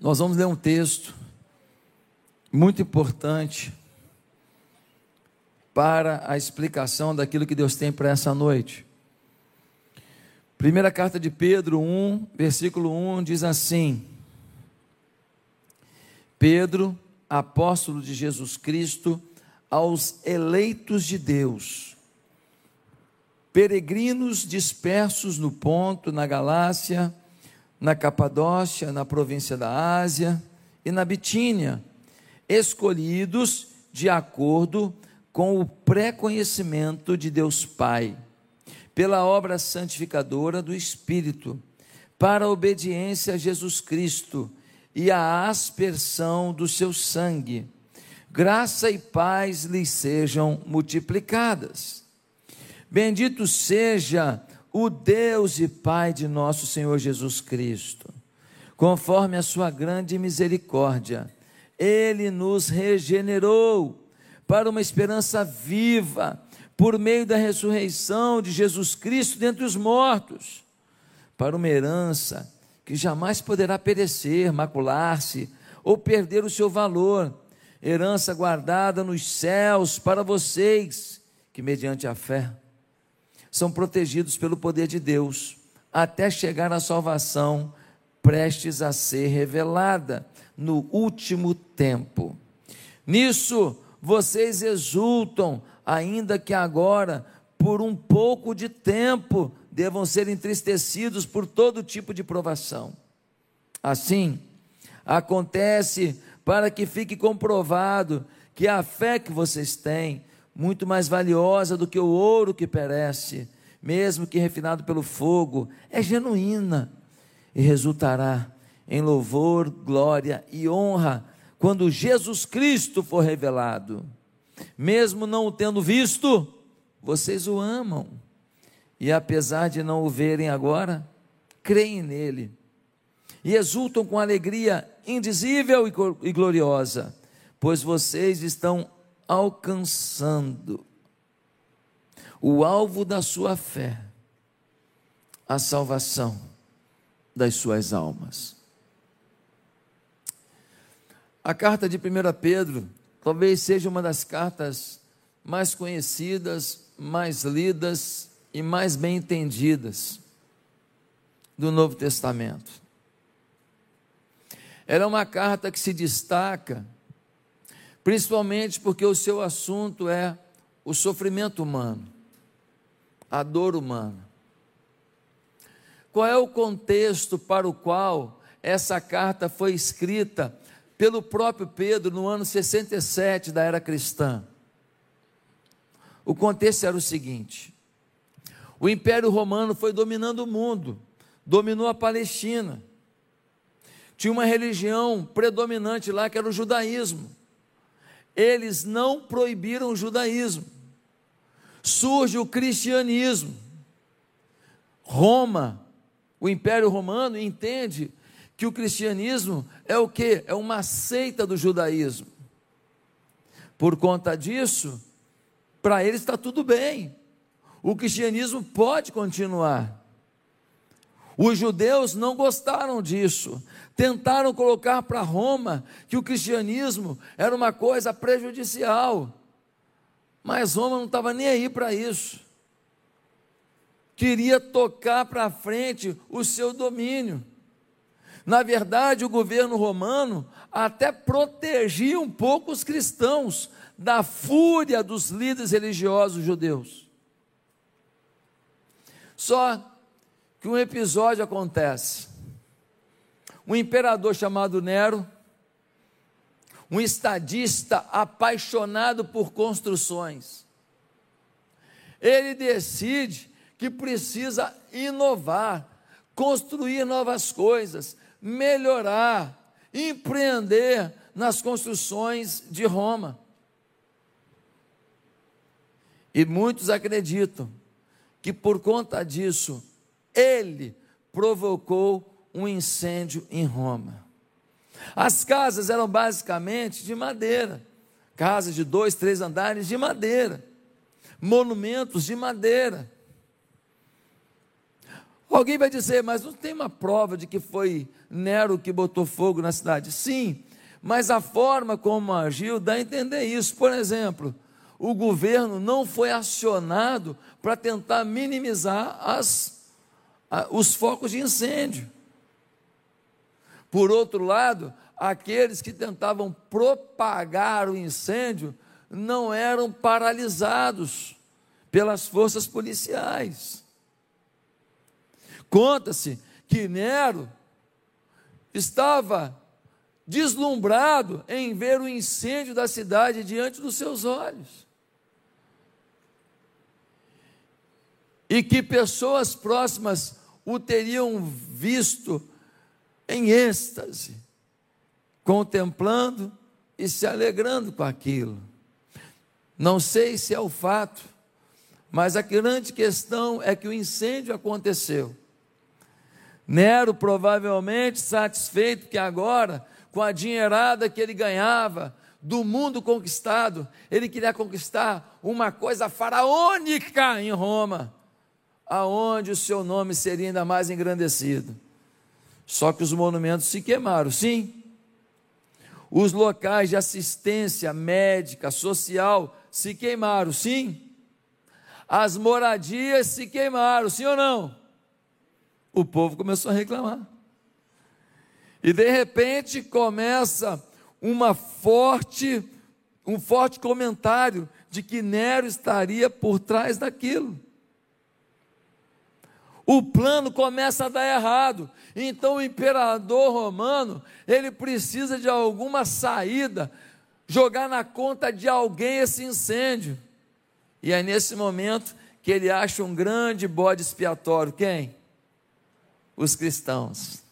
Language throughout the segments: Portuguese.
Nós vamos ler um texto muito importante para a explicação daquilo que Deus tem para essa noite. Primeira carta de Pedro 1, versículo 1 diz assim: Pedro, apóstolo de Jesus Cristo, aos eleitos de Deus, peregrinos dispersos no Ponto, na Galácia, na Capadócia, na província da Ásia e na Bitínia, escolhidos de acordo com o pré-conhecimento de Deus Pai, pela obra santificadora do Espírito, para a obediência a Jesus Cristo e a aspersão do seu sangue. Graça e paz lhes sejam multiplicadas. Bendito seja o Deus e Pai de nosso Senhor Jesus Cristo. Conforme a sua grande misericórdia, ele nos regenerou para uma esperança viva, por meio da ressurreição de Jesus Cristo dentre os mortos, para uma herança que jamais poderá perecer, macular-se ou perder o seu valor, herança guardada nos céus para vocês que, mediante a fé, são protegidos pelo poder de Deus, até chegar à salvação prestes a ser revelada no último tempo. Nisso vocês exultam, ainda que agora, por um pouco de tempo, devam ser entristecidos por todo tipo de provação. Assim, acontece para que fique comprovado que a fé que vocês têm muito mais valiosa do que o ouro que perece, mesmo que refinado pelo fogo, é genuína e resultará em louvor, glória e honra quando Jesus Cristo for revelado. Mesmo não o tendo visto, vocês o amam. E apesar de não o verem agora, creem nele. E exultam com alegria indizível e gloriosa, pois vocês estão alcançando o alvo da sua fé, a salvação das suas almas. A carta de 1 Pedro talvez seja uma das cartas mais conhecidas, mais lidas e mais bem entendidas do Novo Testamento. Ela é uma carta que se destaca principalmente porque o seu assunto é o sofrimento humano, a dor humana. Qual é o contexto para o qual essa carta foi escrita pelo próprio Pedro no ano 67 da era cristã? O contexto era o seguinte: o Império Romano foi dominando o mundo, dominou a Palestina. Tinha uma religião predominante lá que era o judaísmo eles não proibiram o judaísmo. Surge o cristianismo. Roma, o Império Romano, entende que o cristianismo é o que? É uma seita do judaísmo. Por conta disso, para eles está tudo bem. O cristianismo pode continuar. Os judeus não gostaram disso. Tentaram colocar para Roma que o cristianismo era uma coisa prejudicial. Mas Roma não estava nem aí para isso. Queria tocar para frente o seu domínio. Na verdade, o governo romano até protegia um pouco os cristãos da fúria dos líderes religiosos judeus. Só que um episódio acontece. Um imperador chamado Nero, um estadista apaixonado por construções, ele decide que precisa inovar, construir novas coisas, melhorar, empreender nas construções de Roma. E muitos acreditam que por conta disso ele provocou um incêndio em Roma. As casas eram basicamente de madeira, casas de dois, três andares de madeira, monumentos de madeira. Alguém vai dizer, mas não tem uma prova de que foi Nero que botou fogo na cidade? Sim, mas a forma como agiu dá a entender isso. Por exemplo, o governo não foi acionado para tentar minimizar as, os focos de incêndio. Por outro lado, aqueles que tentavam propagar o incêndio não eram paralisados pelas forças policiais. Conta-se que Nero estava deslumbrado em ver o incêndio da cidade diante dos seus olhos. E que pessoas próximas o teriam visto em êxtase, contemplando e se alegrando com aquilo. Não sei se é o fato, mas a grande questão é que o incêndio aconteceu. Nero, provavelmente satisfeito que agora, com a dinheirada que ele ganhava do mundo conquistado, ele queria conquistar uma coisa faraônica em Roma, aonde o seu nome seria ainda mais engrandecido. Só que os monumentos se queimaram, sim. Os locais de assistência médica, social se queimaram, sim. As moradias se queimaram, sim ou não? O povo começou a reclamar. E de repente começa uma forte um forte comentário de que Nero estaria por trás daquilo. O plano começa a dar errado. Então o imperador romano, ele precisa de alguma saída, jogar na conta de alguém esse incêndio. E é nesse momento que ele acha um grande bode expiatório. Quem? Os cristãos.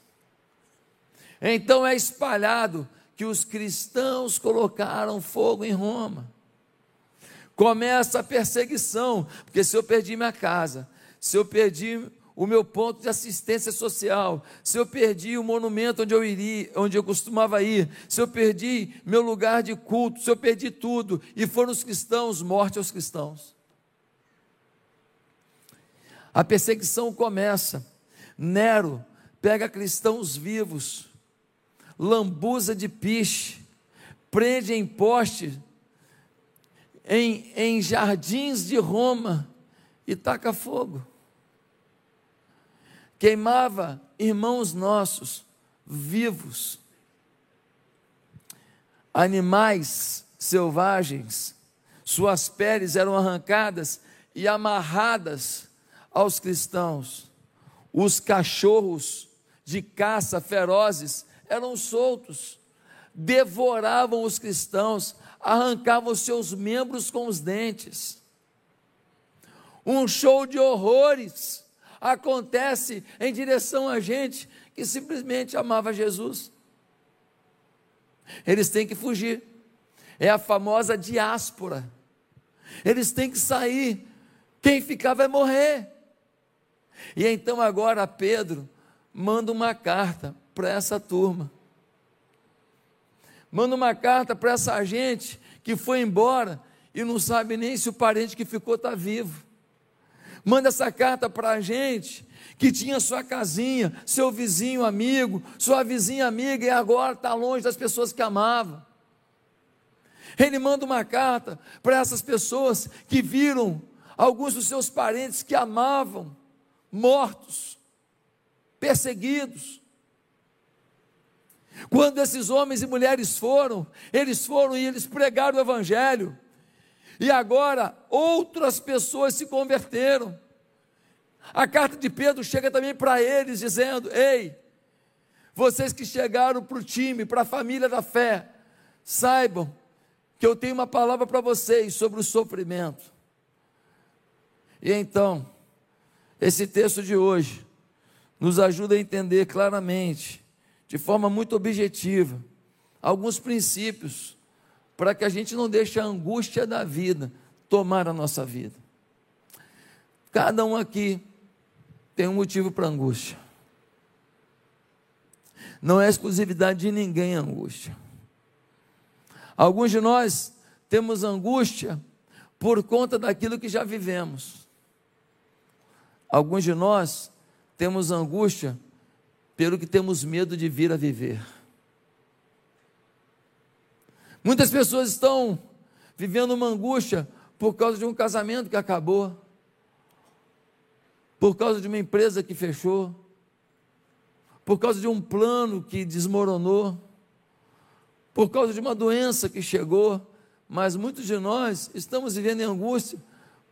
Então é espalhado que os cristãos colocaram fogo em Roma. Começa a perseguição, porque se eu perdi minha casa, se eu perdi o meu ponto de assistência social, se eu perdi o monumento onde eu iria, onde eu costumava ir, se eu perdi meu lugar de culto, se eu perdi tudo, e foram os cristãos, morte aos cristãos. A perseguição começa. Nero pega cristãos vivos, lambuza de piche, prende em poste, em, em jardins de Roma e taca fogo queimava irmãos nossos vivos, animais selvagens, suas peles eram arrancadas e amarradas aos cristãos. Os cachorros de caça ferozes eram soltos, devoravam os cristãos, arrancavam seus membros com os dentes. Um show de horrores acontece em direção a gente que simplesmente amava Jesus. Eles têm que fugir. É a famosa diáspora. Eles têm que sair. Quem ficar vai morrer. E então agora Pedro manda uma carta para essa turma. Manda uma carta para essa gente que foi embora e não sabe nem se o parente que ficou está vivo. Manda essa carta para a gente que tinha sua casinha, seu vizinho amigo, sua vizinha amiga e agora está longe das pessoas que amava. Ele manda uma carta para essas pessoas que viram alguns dos seus parentes que amavam mortos, perseguidos. Quando esses homens e mulheres foram, eles foram e eles pregaram o Evangelho. E agora outras pessoas se converteram. A carta de Pedro chega também para eles, dizendo: Ei, vocês que chegaram para o time, para a família da fé, saibam que eu tenho uma palavra para vocês sobre o sofrimento. E então, esse texto de hoje nos ajuda a entender claramente, de forma muito objetiva, alguns princípios para que a gente não deixe a angústia da vida tomar a nossa vida. Cada um aqui tem um motivo para angústia. Não é exclusividade de ninguém a angústia. Alguns de nós temos angústia por conta daquilo que já vivemos. Alguns de nós temos angústia pelo que temos medo de vir a viver. Muitas pessoas estão vivendo uma angústia por causa de um casamento que acabou, por causa de uma empresa que fechou, por causa de um plano que desmoronou, por causa de uma doença que chegou, mas muitos de nós estamos vivendo em angústia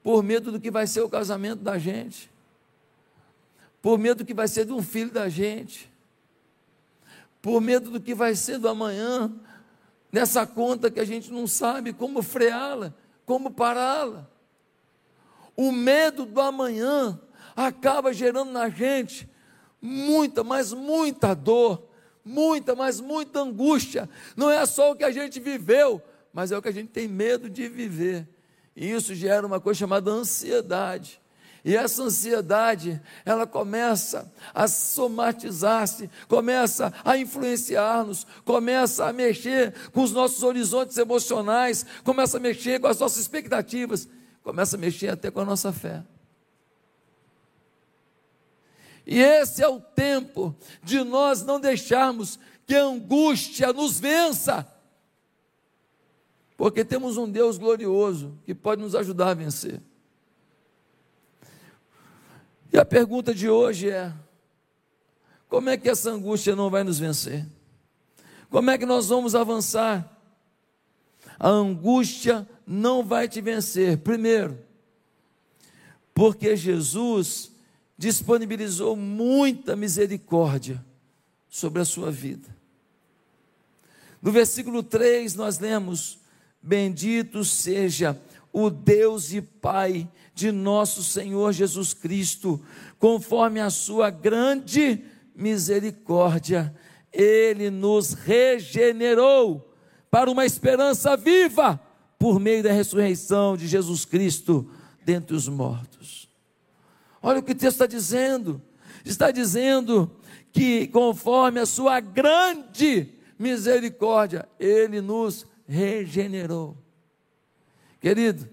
por medo do que vai ser o casamento da gente, por medo do que vai ser de um filho da gente, por medo do que vai ser do amanhã, nessa conta que a gente não sabe como freá-la, como pará-la. O medo do amanhã acaba gerando na gente muita, mas muita dor, muita, mas muita angústia. Não é só o que a gente viveu, mas é o que a gente tem medo de viver. E isso gera uma coisa chamada ansiedade. E essa ansiedade, ela começa a somatizar-se, começa a influenciar-nos, começa a mexer com os nossos horizontes emocionais, começa a mexer com as nossas expectativas, começa a mexer até com a nossa fé. E esse é o tempo de nós não deixarmos que a angústia nos vença, porque temos um Deus glorioso que pode nos ajudar a vencer. E a pergunta de hoje é: como é que essa angústia não vai nos vencer? Como é que nós vamos avançar? A angústia não vai te vencer. Primeiro, porque Jesus disponibilizou muita misericórdia sobre a sua vida. No versículo 3 nós lemos: Bendito seja o Deus e Pai de nosso Senhor Jesus Cristo, conforme a sua grande misericórdia, ele nos regenerou para uma esperança viva por meio da ressurreição de Jesus Cristo dentre os mortos. Olha o que o texto está dizendo. Está dizendo que, conforme a sua grande misericórdia, ele nos regenerou. Querido,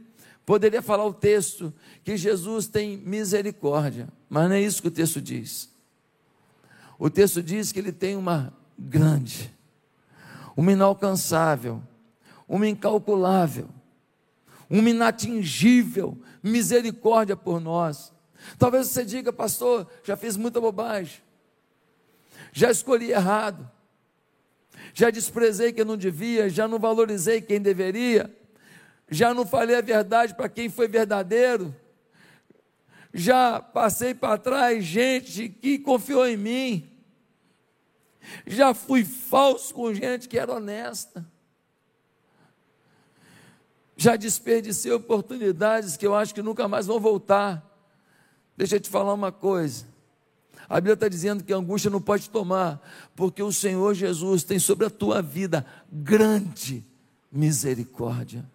poderia falar o texto que Jesus tem misericórdia, mas não é isso que o texto diz. O texto diz que ele tem uma grande, uma inalcançável, uma incalculável, uma inatingível misericórdia por nós. Talvez você diga, pastor, já fiz muita bobagem, já escolhi errado, já desprezei quem não devia, já não valorizei quem deveria, já não falei a verdade para quem foi verdadeiro, já passei para trás gente que confiou em mim, já fui falso com gente que era honesta, já desperdicei oportunidades que eu acho que nunca mais vão voltar. Deixa eu te falar uma coisa. A Bíblia está dizendo que a angústia não pode tomar, porque o Senhor Jesus tem sobre a tua vida grande misericórdia.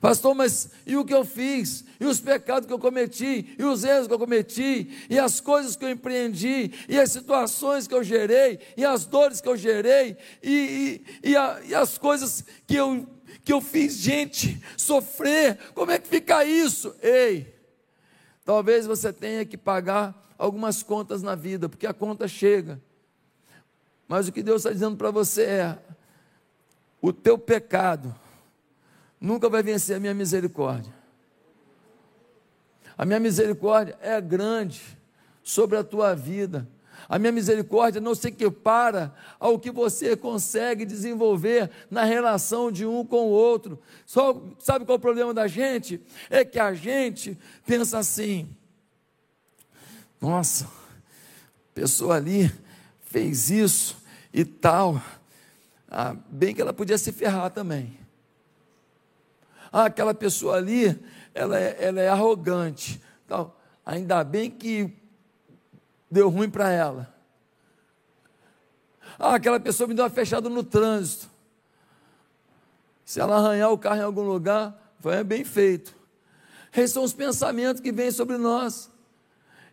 Pastor, mas e o que eu fiz? E os pecados que eu cometi? E os erros que eu cometi? E as coisas que eu empreendi? E as situações que eu gerei? E as dores que eu gerei? E, e, e, a, e as coisas que eu, que eu fiz gente sofrer? Como é que fica isso? Ei, Talvez você tenha que pagar algumas contas na vida, porque a conta chega. Mas o que Deus está dizendo para você é: o teu pecado nunca vai vencer a minha misericórdia. A minha misericórdia é grande sobre a tua vida. A minha misericórdia não se equipara ao que você consegue desenvolver na relação de um com o outro. Só, sabe qual é o problema da gente? É que a gente pensa assim: nossa, a pessoa ali fez isso e tal. Ah, bem que ela podia se ferrar também. Ah, aquela pessoa ali, ela é, ela é arrogante. Tal. Ainda bem que deu ruim para ela. Ah, aquela pessoa me deu uma fechada no trânsito. Se ela arranhar o carro em algum lugar, foi bem feito. Esses são os pensamentos que vêm sobre nós.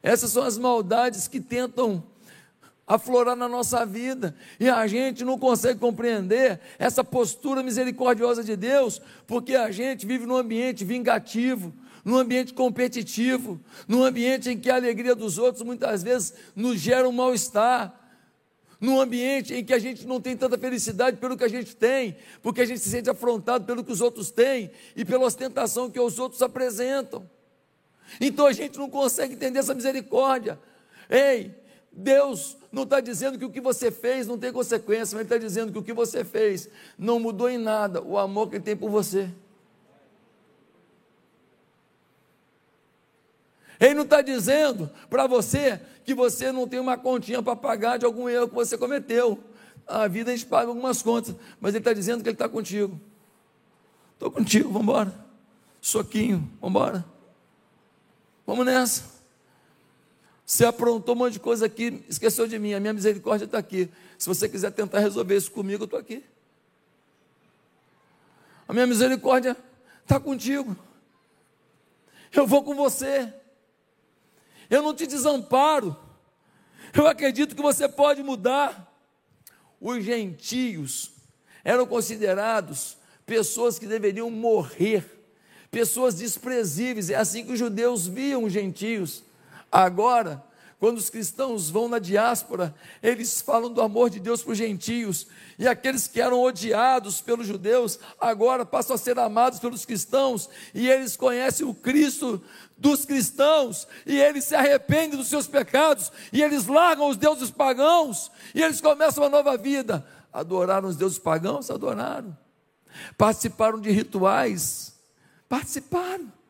Essas são as maldades que tentam aflorar na nossa vida, e a gente não consegue compreender essa postura misericordiosa de Deus, porque a gente vive num ambiente vingativo, num ambiente competitivo, num ambiente em que a alegria dos outros muitas vezes nos gera um mal-estar, num ambiente em que a gente não tem tanta felicidade pelo que a gente tem, porque a gente se sente afrontado pelo que os outros têm e pela ostentação que os outros apresentam. Então a gente não consegue entender essa misericórdia. Ei, Deus não está dizendo que o que você fez não tem consequência, mas Ele está dizendo que o que você fez não mudou em nada o amor que Ele tem por você. Ele não está dizendo para você que você não tem uma continha para pagar de algum erro que você cometeu. A vida a gente paga algumas contas, mas ele está dizendo que ele está contigo. Estou contigo, vamos embora. Soquinho, vamos embora. Vamos nessa. Você aprontou um monte de coisa aqui, esqueceu de mim, a minha misericórdia está aqui. Se você quiser tentar resolver isso comigo, eu estou aqui. A minha misericórdia está contigo. Eu vou com você eu não te desamparo. Eu acredito que você pode mudar. Os gentios eram considerados pessoas que deveriam morrer, pessoas desprezíveis. É assim que os judeus viam os gentios. Agora, quando os cristãos vão na diáspora, eles falam do amor de Deus para os gentios, e aqueles que eram odiados pelos judeus, agora passam a ser amados pelos cristãos, e eles conhecem o Cristo dos cristãos, e eles se arrependem dos seus pecados, e eles largam os deuses pagãos, e eles começam uma nova vida. Adoraram os deuses pagãos? Adoraram. Participaram de rituais? Participaram.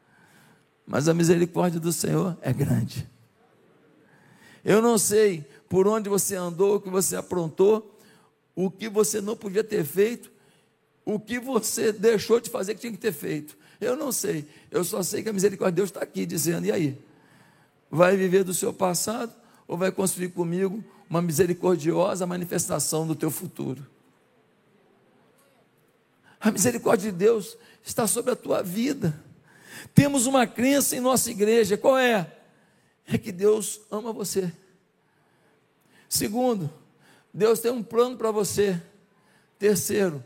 Mas a misericórdia do Senhor é grande. Eu não sei por onde você andou, o que você aprontou, o que você não podia ter feito, o que você deixou de fazer que tinha que ter feito. Eu não sei. Eu só sei que a misericórdia de Deus está aqui dizendo: e aí? Vai viver do seu passado ou vai construir comigo uma misericordiosa manifestação do teu futuro? A misericórdia de Deus está sobre a tua vida. Temos uma crença em nossa igreja, qual é? é que Deus ama você. Segundo, Deus tem um plano para você. Terceiro,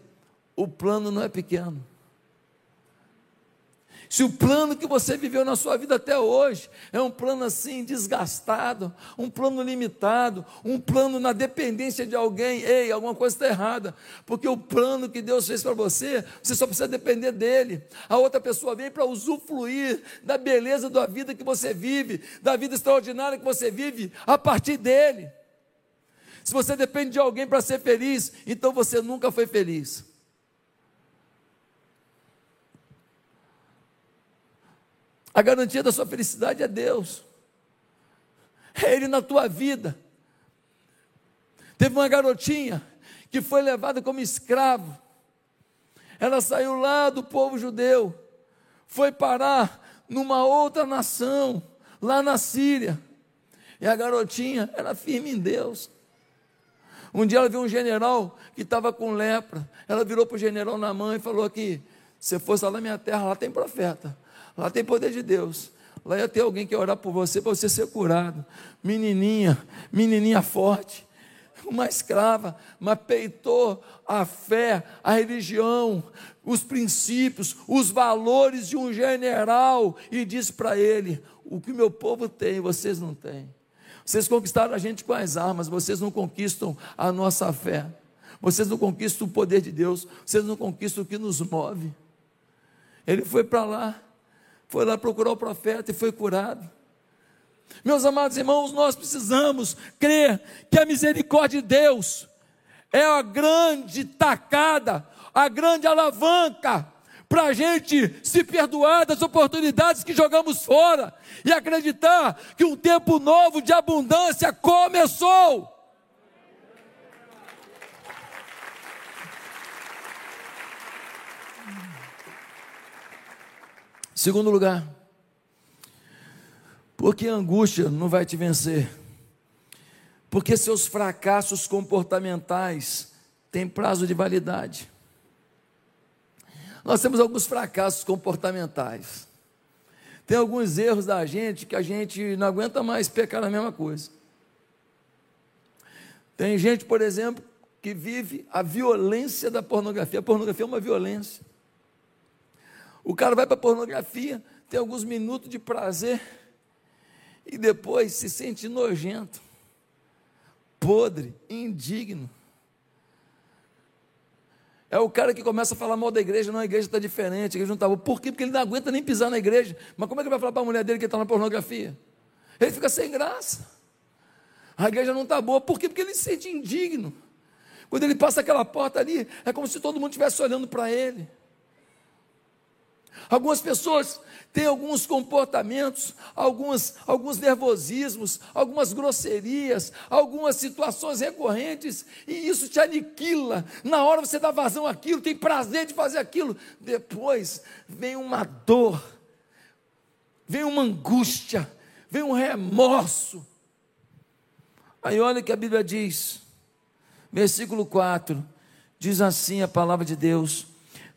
o plano não é pequeno. Se o plano que você viveu na sua vida até hoje é um plano assim desgastado, um plano limitado, um plano na dependência de alguém, ei, alguma coisa está errada, porque o plano que Deus fez para você, você só precisa depender dele. A outra pessoa vem para usufruir da beleza da vida que você vive, da vida extraordinária que você vive a partir dele. Se você depende de alguém para ser feliz, então você nunca foi feliz. A garantia da sua felicidade é Deus. É Ele na tua vida. Teve uma garotinha que foi levada como escravo. Ela saiu lá do povo judeu, foi parar numa outra nação, lá na Síria. E a garotinha era firme em Deus. Um dia ela viu um general que estava com lepra. Ela virou para o general na mão e falou que se fosse lá na minha terra, lá tem profeta. Lá tem poder de Deus. Lá ia ter alguém que ia orar por você para você ser curado. Menininha, menininha forte, uma escrava, mas peitou a fé, a religião, os princípios, os valores de um general e disse para ele: O que meu povo tem, vocês não têm. Vocês conquistaram a gente com as armas, vocês não conquistam a nossa fé. Vocês não conquistam o poder de Deus, vocês não conquistam o que nos move. Ele foi para lá, foi lá procurar o profeta e foi curado. Meus amados irmãos, nós precisamos crer que a misericórdia de Deus é a grande tacada, a grande alavanca para a gente se perdoar das oportunidades que jogamos fora e acreditar que um tempo novo de abundância começou. Segundo lugar, porque a angústia não vai te vencer, porque seus fracassos comportamentais têm prazo de validade. Nós temos alguns fracassos comportamentais. Tem alguns erros da gente que a gente não aguenta mais pecar na mesma coisa. Tem gente, por exemplo, que vive a violência da pornografia. A pornografia é uma violência. O cara vai para a pornografia, tem alguns minutos de prazer e depois se sente nojento, podre, indigno. É o cara que começa a falar mal da igreja, não, a igreja está diferente, a igreja não está boa. Por quê? Porque ele não aguenta nem pisar na igreja. Mas como é que ele vai falar para a mulher dele que está na pornografia? Ele fica sem graça. A igreja não está boa. Por quê? Porque ele se sente indigno. Quando ele passa aquela porta ali, é como se todo mundo estivesse olhando para ele. Algumas pessoas têm alguns comportamentos, alguns, alguns nervosismos, algumas grosserias, algumas situações recorrentes, e isso te aniquila. Na hora você dá vazão àquilo, tem prazer de fazer aquilo. Depois vem uma dor, vem uma angústia, vem um remorso. Aí olha o que a Bíblia diz, versículo 4: diz assim a palavra de Deus: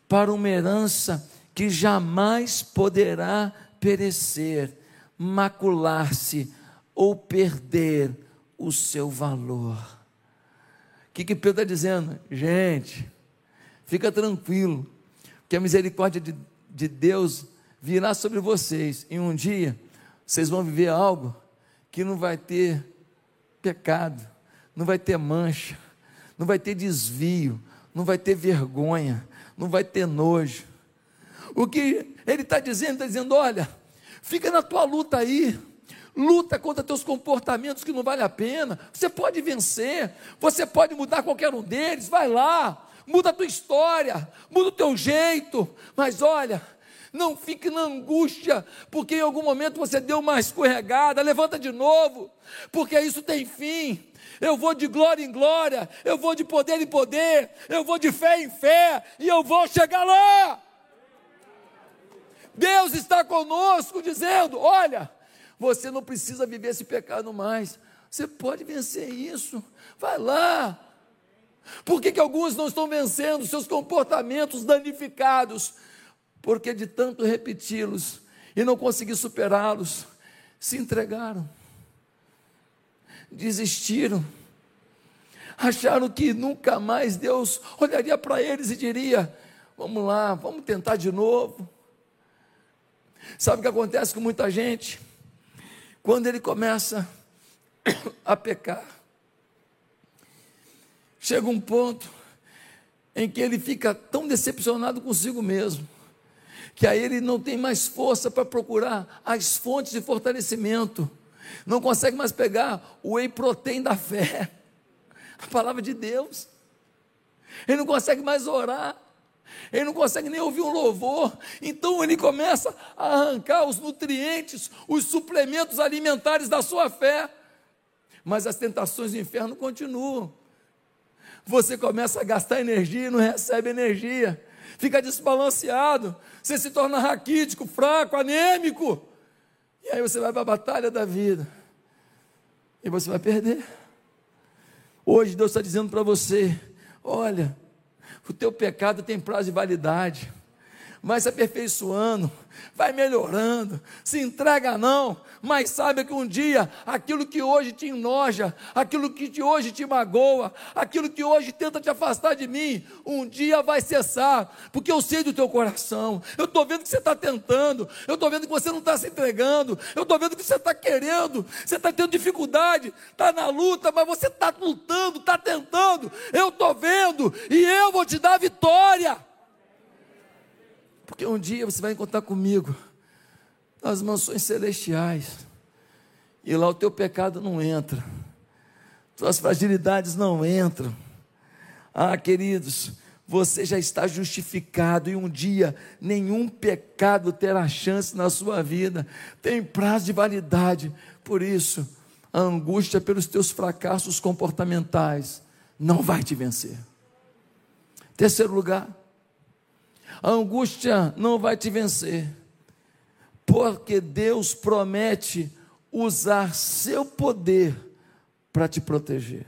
para uma herança que jamais poderá perecer, macular-se ou perder o seu valor. O que, que Pedro está dizendo? Gente, fica tranquilo, que a misericórdia de, de Deus virá sobre vocês, e um dia vocês vão viver algo que não vai ter pecado, não vai ter mancha, não vai ter desvio, não vai ter vergonha, não vai ter nojo. O que ele está dizendo? Está dizendo: olha, fica na tua luta aí, luta contra teus comportamentos que não vale a pena. Você pode vencer, você pode mudar qualquer um deles, vai lá, muda a tua história, muda o teu jeito, mas olha, não fique na angústia, porque em algum momento você deu uma escorregada, levanta de novo, porque isso tem fim. Eu vou de glória em glória, eu vou de poder em poder, eu vou de fé em fé, e eu vou chegar lá. Deus está conosco, dizendo: olha, você não precisa viver esse pecado mais, você pode vencer isso, vai lá. Por que, que alguns não estão vencendo seus comportamentos danificados? Porque de tanto repeti-los e não conseguir superá-los, se entregaram, desistiram, acharam que nunca mais Deus olharia para eles e diria: Vamos lá, vamos tentar de novo. Sabe o que acontece com muita gente? Quando ele começa a pecar, chega um ponto em que ele fica tão decepcionado consigo mesmo, que aí ele não tem mais força para procurar as fontes de fortalecimento, não consegue mais pegar o whey protein da fé, a palavra de Deus, ele não consegue mais orar, ele não consegue nem ouvir um louvor, então ele começa a arrancar os nutrientes, os suplementos alimentares da sua fé, mas as tentações do inferno continuam. Você começa a gastar energia e não recebe energia, fica desbalanceado, você se torna raquítico, fraco, anêmico, e aí você vai para a batalha da vida, e você vai perder. Hoje Deus está dizendo para você: olha, o teu pecado tem prazo de validade. Vai se aperfeiçoando, vai melhorando, se entrega não, mas saiba que um dia aquilo que hoje te enoja, aquilo que de hoje te magoa, aquilo que hoje tenta te afastar de mim, um dia vai cessar, porque eu sei do teu coração, eu estou vendo que você está tentando, eu estou vendo que você não está se entregando, eu estou vendo que você está querendo, você está tendo dificuldade, está na luta, mas você está lutando, está tentando, eu estou vendo, e eu vou te dar vitória. Porque um dia você vai encontrar comigo nas mansões celestiais. E lá o teu pecado não entra, tuas fragilidades não entram. Ah, queridos, você já está justificado e um dia nenhum pecado terá chance na sua vida, tem prazo de validade. Por isso, a angústia pelos teus fracassos comportamentais não vai te vencer. Terceiro lugar, a angústia não vai te vencer porque Deus promete usar seu poder para te proteger.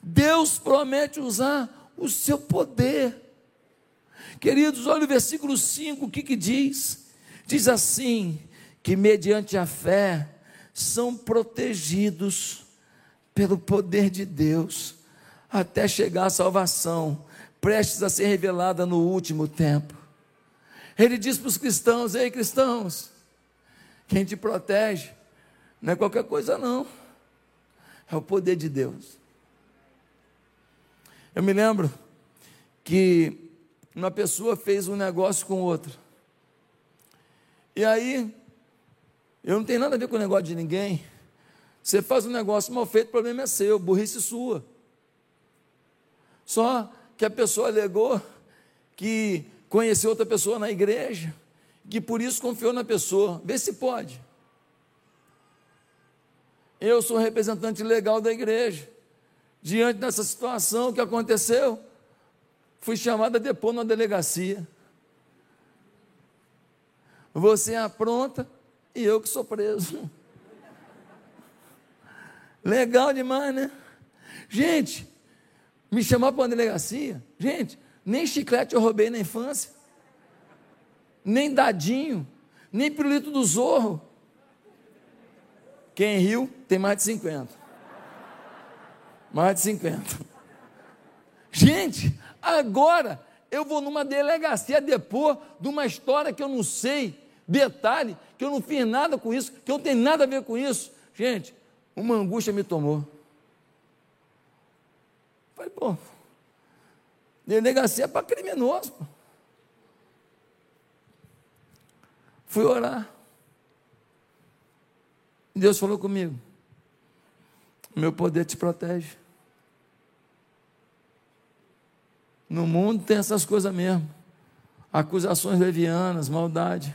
Deus promete usar o seu poder. Queridos, olha o versículo 5, o que, que diz? Diz assim: que mediante a fé são protegidos pelo poder de Deus, até chegar à salvação, prestes a ser revelada no último tempo. Ele diz para os cristãos: Ei, cristãos, quem te protege não é qualquer coisa, não, é o poder de Deus. Eu me lembro que uma pessoa fez um negócio com outra, e aí, eu não tenho nada a ver com o negócio de ninguém. Você faz um negócio mal feito, o problema é seu, burrice sua. Só que a pessoa alegou que conheceu outra pessoa na igreja, que por isso confiou na pessoa. Vê se pode. Eu sou representante legal da igreja. Diante dessa situação que aconteceu, fui chamado a depor na delegacia. Você apronta e eu que sou preso. Legal demais, né? Gente, me chamar para uma delegacia. Gente, nem chiclete eu roubei na infância. Nem dadinho. Nem pirulito do zorro. Quem riu tem mais de 50. Mais de 50. Gente, agora eu vou numa delegacia depor de uma história que eu não sei detalhe, que eu não fiz nada com isso, que eu não tenho nada a ver com isso. Gente, uma angústia me tomou. Falei, pô, delegacia é para criminoso. Pô. Fui orar. Deus falou comigo: meu poder te protege. No mundo tem essas coisas mesmo. Acusações levianas, maldade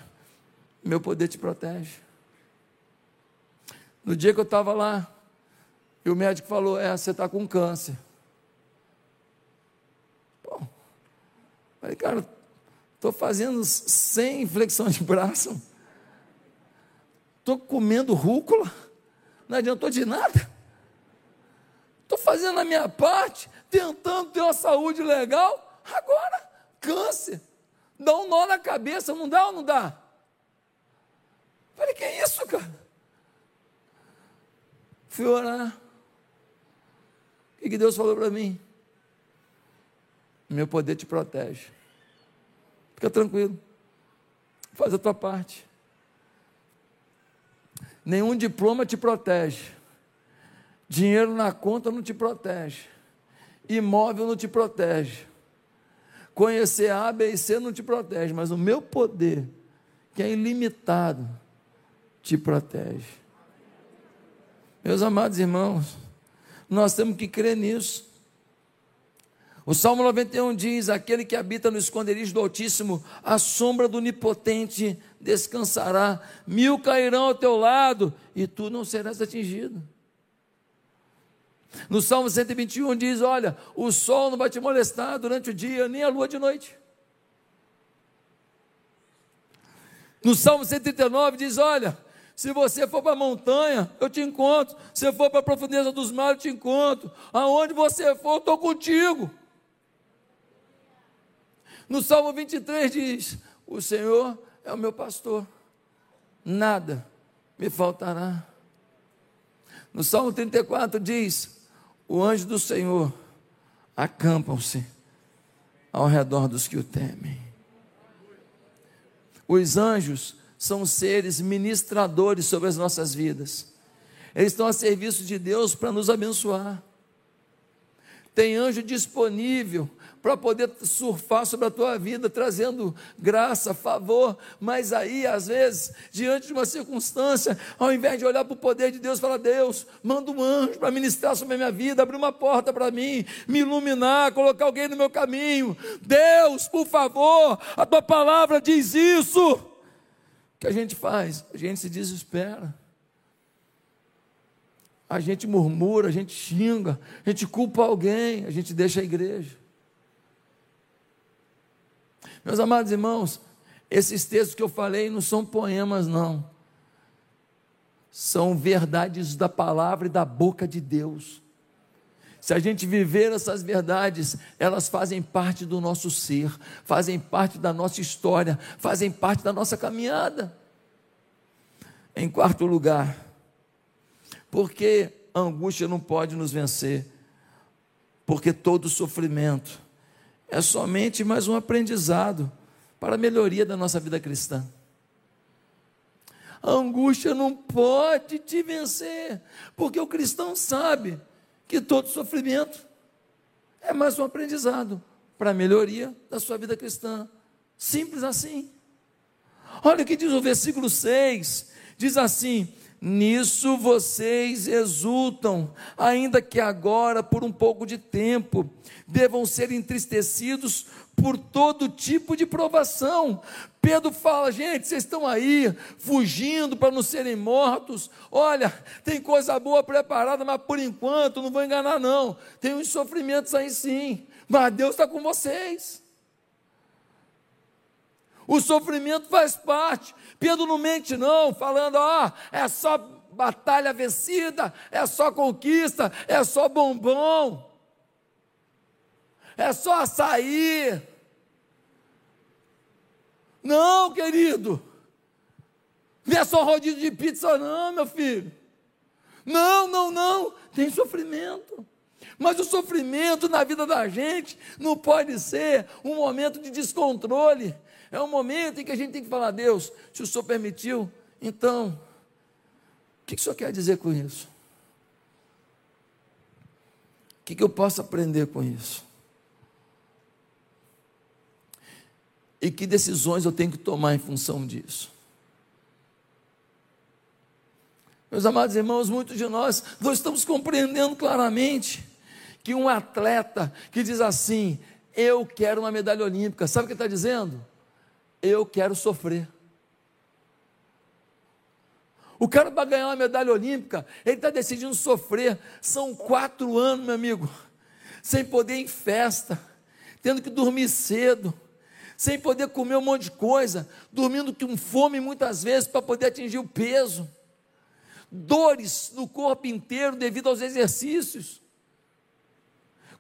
meu poder te protege. No dia que eu estava lá, e o médico falou: É, você está com câncer. Falei, cara, estou fazendo 100 flexões de braço, estou comendo rúcula, não adiantou de nada. Estou fazendo a minha parte, tentando ter uma saúde legal, agora, câncer. Dá um nó na cabeça, não dá ou não dá? Falei, que é isso, cara? Fui orar. O que Deus falou para mim? Meu poder te protege. Fica tranquilo. Faz a tua parte. Nenhum diploma te protege. Dinheiro na conta não te protege. Imóvel não te protege. Conhecer A, B e C não te protege. Mas o meu poder, que é ilimitado, te protege. Meus amados irmãos, nós temos que crer nisso. O Salmo 91 diz: Aquele que habita no esconderijo do Altíssimo, a sombra do Onipotente descansará. Mil cairão ao teu lado e tu não serás atingido. No Salmo 121 diz: Olha, o sol não vai te molestar durante o dia, nem a lua de noite. No Salmo 139 diz: Olha, se você for para a montanha, eu te encontro. Se for para a profundeza dos mares, eu te encontro. Aonde você for, eu estou contigo. No Salmo 23 diz: O Senhor é o meu pastor, nada me faltará. No Salmo 34 diz: O anjo do Senhor acampam-se ao redor dos que o temem. Os anjos são seres ministradores sobre as nossas vidas. Eles estão a serviço de Deus para nos abençoar. Tem anjo disponível para poder surfar sobre a tua vida, trazendo graça, favor, mas aí, às vezes, diante de uma circunstância, ao invés de olhar para o poder de Deus, fala: Deus, manda um anjo para ministrar sobre a minha vida, abrir uma porta para mim, me iluminar, colocar alguém no meu caminho. Deus, por favor, a tua palavra diz isso que a gente faz? A gente se desespera. A gente murmura, a gente xinga, a gente culpa alguém, a gente deixa a igreja. Meus amados irmãos, esses textos que eu falei não são poemas, não. São verdades da palavra e da boca de Deus. Se a gente viver essas verdades, elas fazem parte do nosso ser, fazem parte da nossa história, fazem parte da nossa caminhada. Em quarto lugar, porque a angústia não pode nos vencer, porque todo sofrimento é somente mais um aprendizado para a melhoria da nossa vida cristã. A angústia não pode te vencer, porque o cristão sabe que todo sofrimento é mais um aprendizado para a melhoria da sua vida cristã. Simples assim. Olha o que diz o versículo 6: diz assim: Nisso vocês exultam, ainda que agora, por um pouco de tempo, devam ser entristecidos por todo tipo de provação. Pedro fala, gente, vocês estão aí fugindo para não serem mortos. Olha, tem coisa boa preparada, mas por enquanto não vou enganar, não. Tem uns sofrimentos aí sim, mas Deus está com vocês. O sofrimento faz parte. Pedro não mente, não, falando, ó, oh, é só batalha vencida, é só conquista, é só bombom, é só açaí. Não, querido, não é só rodízio de pizza, não, meu filho. Não, não, não, tem sofrimento. Mas o sofrimento na vida da gente não pode ser um momento de descontrole. É um momento em que a gente tem que falar, Deus, se o Senhor permitiu, então, o que o Senhor quer dizer com isso? O que eu posso aprender com isso? E que decisões eu tenho que tomar em função disso? Meus amados irmãos, muitos de nós não estamos compreendendo claramente que um atleta que diz assim: Eu quero uma medalha olímpica, sabe o que está dizendo? Eu quero sofrer. O cara para ganhar uma medalha olímpica, ele está decidindo sofrer. São quatro anos, meu amigo, sem poder ir em festa, tendo que dormir cedo, sem poder comer um monte de coisa, dormindo com fome muitas vezes para poder atingir o peso. Dores no corpo inteiro devido aos exercícios.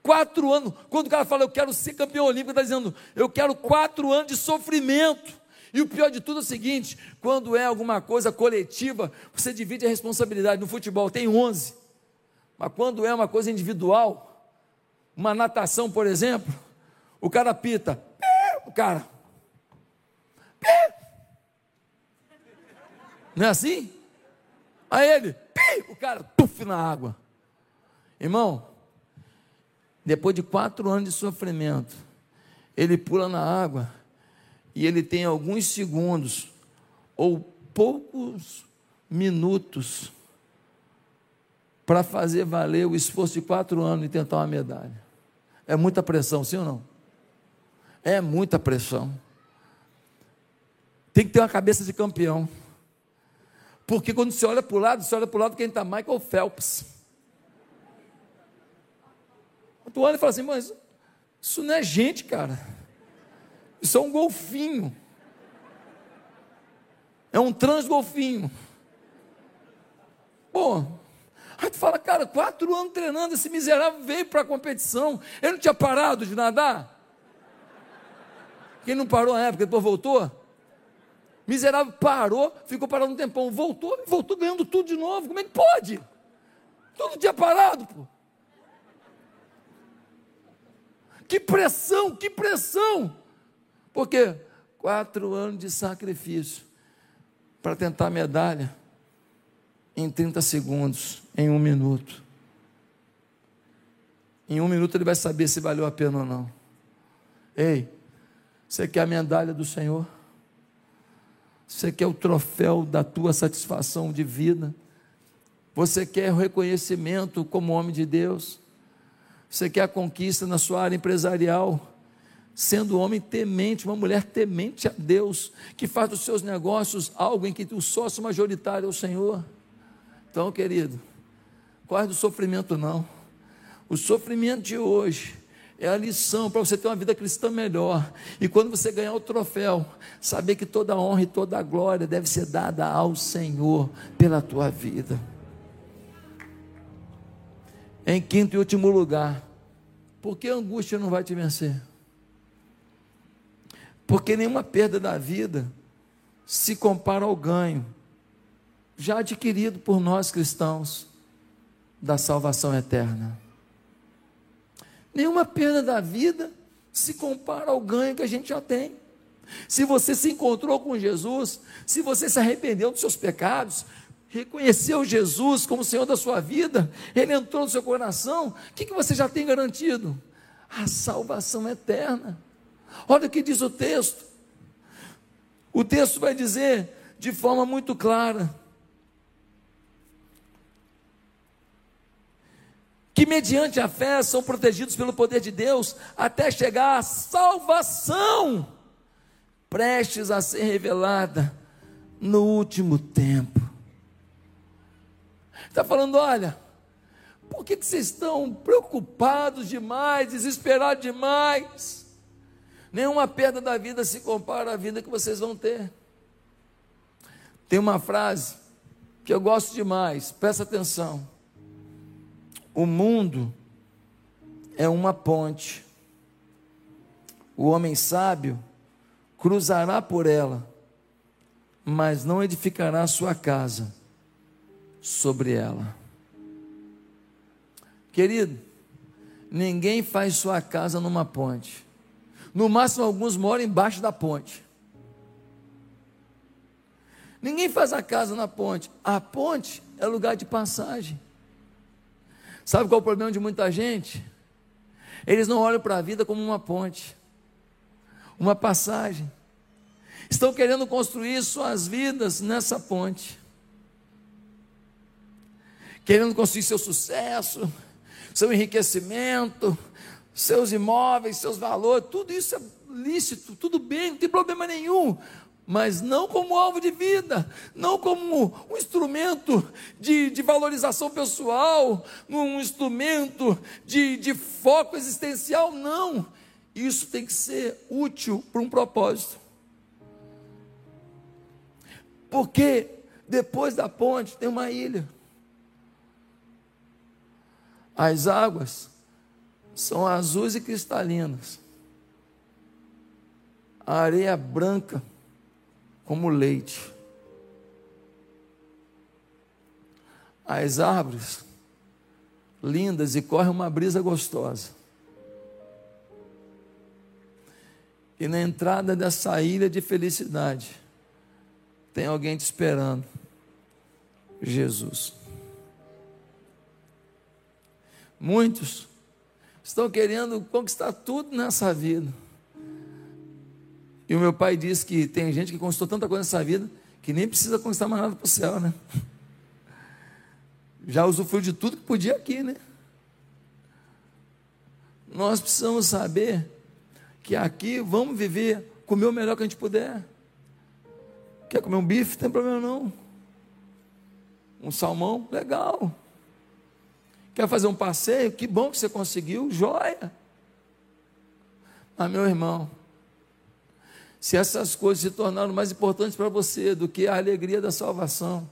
Quatro anos. Quando o cara fala, eu quero ser campeão olímpico, está dizendo, eu quero quatro anos de sofrimento. E o pior de tudo é o seguinte: quando é alguma coisa coletiva, você divide a responsabilidade. No futebol tem 11. Mas quando é uma coisa individual, uma natação, por exemplo, o cara pita, o cara, não é assim? Aí ele, o cara, tuf na água. Irmão, depois de quatro anos de sofrimento, ele pula na água e ele tem alguns segundos ou poucos minutos para fazer valer o esforço de quatro anos e tentar uma medalha. É muita pressão, sim ou não? É muita pressão. Tem que ter uma cabeça de campeão. Porque quando você olha para o lado, você olha para o lado quem está Michael Phelps. Tu olha e fala assim, mas isso não é gente, cara. Isso é um golfinho. É um transgolfinho. Pô, aí tu fala, cara, quatro anos treinando, esse miserável veio para a competição. Ele não tinha parado de nadar? Quem não parou na época, depois voltou? Miserável parou, ficou parado um tempão, voltou, voltou ganhando tudo de novo. Como é que pode? Todo dia parado, pô. Que pressão, que pressão! Porque quatro anos de sacrifício para tentar medalha em 30 segundos, em um minuto. Em um minuto ele vai saber se valeu a pena ou não. Ei, você quer a medalha do Senhor? Você quer o troféu da tua satisfação de vida? Você quer o reconhecimento como homem de Deus? Você quer a conquista na sua área empresarial, sendo um homem temente, uma mulher temente a Deus, que faz dos seus negócios algo em que o sócio majoritário é o Senhor. Então, querido, corre do sofrimento não. O sofrimento de hoje é a lição para você ter uma vida cristã melhor. E quando você ganhar o troféu, saber que toda honra e toda glória deve ser dada ao Senhor pela tua vida. Em quinto e último lugar, porque a angústia não vai te vencer? Porque nenhuma perda da vida se compara ao ganho já adquirido por nós cristãos da salvação eterna. Nenhuma perda da vida se compara ao ganho que a gente já tem. Se você se encontrou com Jesus, se você se arrependeu dos seus pecados, reconheceu Jesus como Senhor da sua vida, Ele entrou no seu coração, o que, que você já tem garantido? A salvação eterna. Olha o que diz o texto. O texto vai dizer de forma muito clara: que mediante a fé são protegidos pelo poder de Deus até chegar à salvação, prestes a ser revelada no último tempo. Está falando, olha, por que, que vocês estão preocupados demais, desesperados demais? Nenhuma perda da vida se compara à vida que vocês vão ter. Tem uma frase que eu gosto demais, presta atenção. O mundo é uma ponte. O homem sábio cruzará por ela, mas não edificará sua casa sobre ela. Querido, ninguém faz sua casa numa ponte. No máximo, alguns moram embaixo da ponte. Ninguém faz a casa na ponte. A ponte é lugar de passagem. Sabe qual é o problema de muita gente? Eles não olham para a vida como uma ponte, uma passagem. Estão querendo construir suas vidas nessa ponte. Querendo construir seu sucesso, seu enriquecimento, seus imóveis, seus valores, tudo isso é lícito, tudo bem, não tem problema nenhum mas não como alvo de vida, não como um instrumento de, de valorização pessoal, um instrumento de, de foco existencial, não. Isso tem que ser útil para um propósito. Porque depois da ponte tem uma ilha. As águas são azuis e cristalinas. A areia branca como leite. As árvores lindas e corre uma brisa gostosa. E na entrada dessa ilha de felicidade, tem alguém te esperando. Jesus. Muitos estão querendo conquistar tudo nessa vida e o meu pai disse que tem gente que conquistou tanta coisa nessa vida que nem precisa conquistar mais nada para o céu, né? Já usufruiu de tudo que podia aqui, né? Nós precisamos saber que aqui vamos viver, comer o melhor que a gente puder. Quer comer um bife? Não tem problema não. Um salmão? Legal. Quer fazer um passeio? Que bom que você conseguiu, joia. Mas meu irmão, se essas coisas se tornaram mais importantes para você do que a alegria da salvação,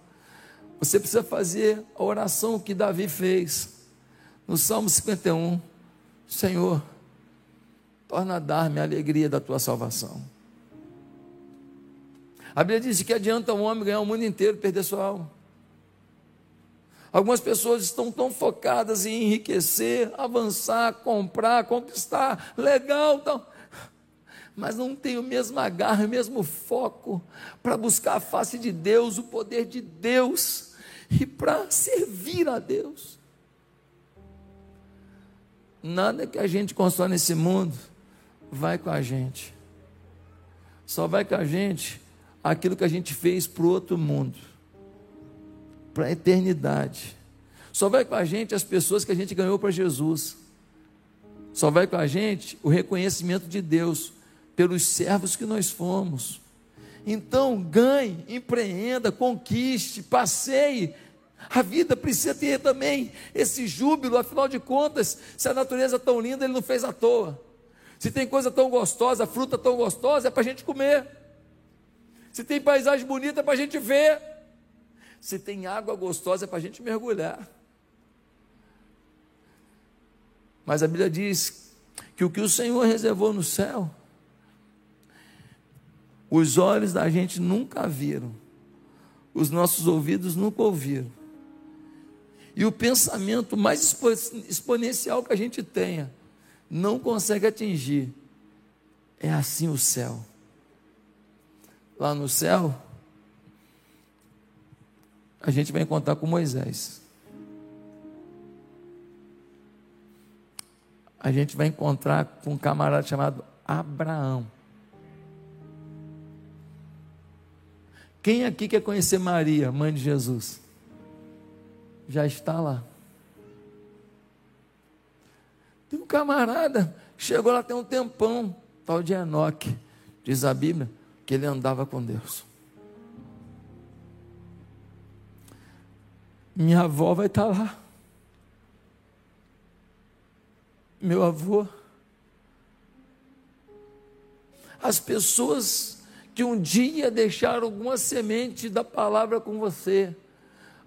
você precisa fazer a oração que Davi fez no Salmo 51. Senhor, torna a dar-me a alegria da tua salvação. A Bíblia diz que adianta um homem ganhar o mundo inteiro e perder sua alma. Algumas pessoas estão tão focadas em enriquecer, avançar, comprar, conquistar, legal, tal mas não tem o mesmo agarro, o mesmo foco para buscar a face de Deus, o poder de Deus e para servir a Deus. Nada que a gente constrói nesse mundo vai com a gente. Só vai com a gente aquilo que a gente fez para o outro mundo, para a eternidade. Só vai com a gente as pessoas que a gente ganhou para Jesus. Só vai com a gente o reconhecimento de Deus, pelos servos que nós fomos. Então, ganhe, empreenda, conquiste, passeie. A vida precisa ter também esse júbilo, afinal de contas, se a natureza é tão linda, ele não fez à toa. Se tem coisa tão gostosa, fruta tão gostosa, é para a gente comer. Se tem paisagem bonita, é para a gente ver. Se tem água gostosa, é para a gente mergulhar. Mas a Bíblia diz que o que o Senhor reservou no céu os olhos da gente nunca viram, os nossos ouvidos nunca ouviram. E o pensamento mais exponencial que a gente tenha, não consegue atingir. É assim o céu. lá no céu, a gente vai encontrar com Moisés. A gente vai encontrar com um camarada chamado Abraão. Quem aqui quer conhecer Maria, mãe de Jesus? Já está lá. Tem um camarada, chegou lá tem um tempão, tal de Enoque, diz a Bíblia, que ele andava com Deus. Minha avó vai estar lá. Meu avô. As pessoas que um dia deixaram alguma semente da palavra com você,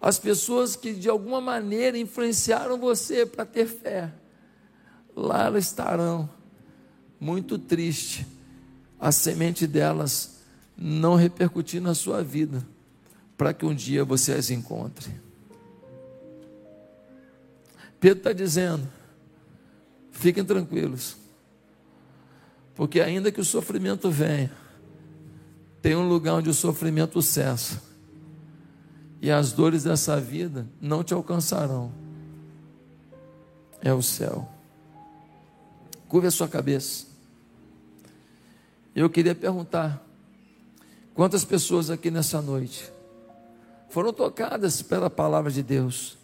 as pessoas que de alguma maneira influenciaram você para ter fé, lá estarão, muito triste, a semente delas não repercutir na sua vida, para que um dia você as encontre. Pedro está dizendo: fiquem tranquilos, porque ainda que o sofrimento venha, tem um lugar onde o sofrimento cessa, e as dores dessa vida não te alcançarão, é o céu. Curva a sua cabeça. Eu queria perguntar: quantas pessoas aqui nessa noite foram tocadas pela palavra de Deus?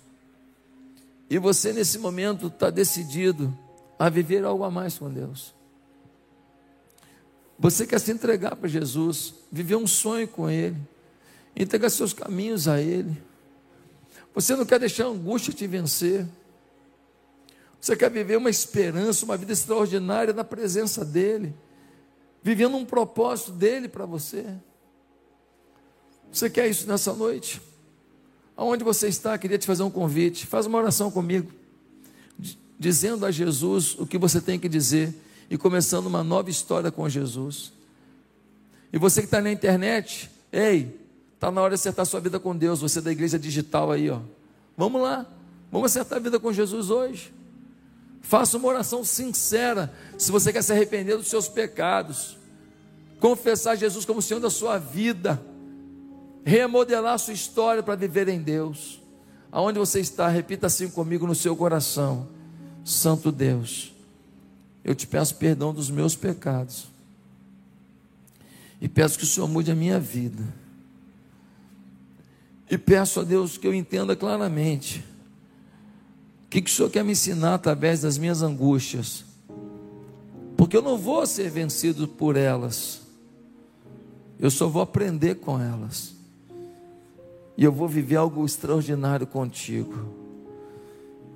E você nesse momento está decidido a viver algo a mais com Deus. Você quer se entregar para Jesus, viver um sonho com Ele, entregar seus caminhos a Ele. Você não quer deixar a angústia te vencer. Você quer viver uma esperança, uma vida extraordinária na presença dEle, vivendo um propósito dEle para você. Você quer isso nessa noite? Aonde você está, queria te fazer um convite. Faz uma oração comigo, dizendo a Jesus o que você tem que dizer e começando uma nova história com Jesus. E você que está na internet, ei, está na hora de acertar sua vida com Deus. Você da igreja digital aí, ó. Vamos lá, vamos acertar a vida com Jesus hoje. Faça uma oração sincera, se você quer se arrepender dos seus pecados, confessar Jesus como Senhor da sua vida, remodelar sua história para viver em Deus. Aonde você está, repita assim comigo no seu coração: Santo Deus, eu te peço perdão dos meus pecados, e peço que o Senhor mude a minha vida, e peço a Deus que eu entenda claramente o que, que o Senhor quer me ensinar através das minhas angústias? Porque eu não vou ser vencido por elas, eu só vou aprender com elas, e eu vou viver algo extraordinário contigo.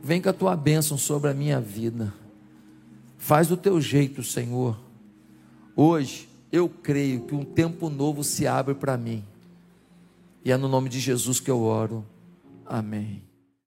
Vem com a tua bênção sobre a minha vida, faz do teu jeito, Senhor. Hoje eu creio que um tempo novo se abre para mim, e é no nome de Jesus que eu oro. Amém.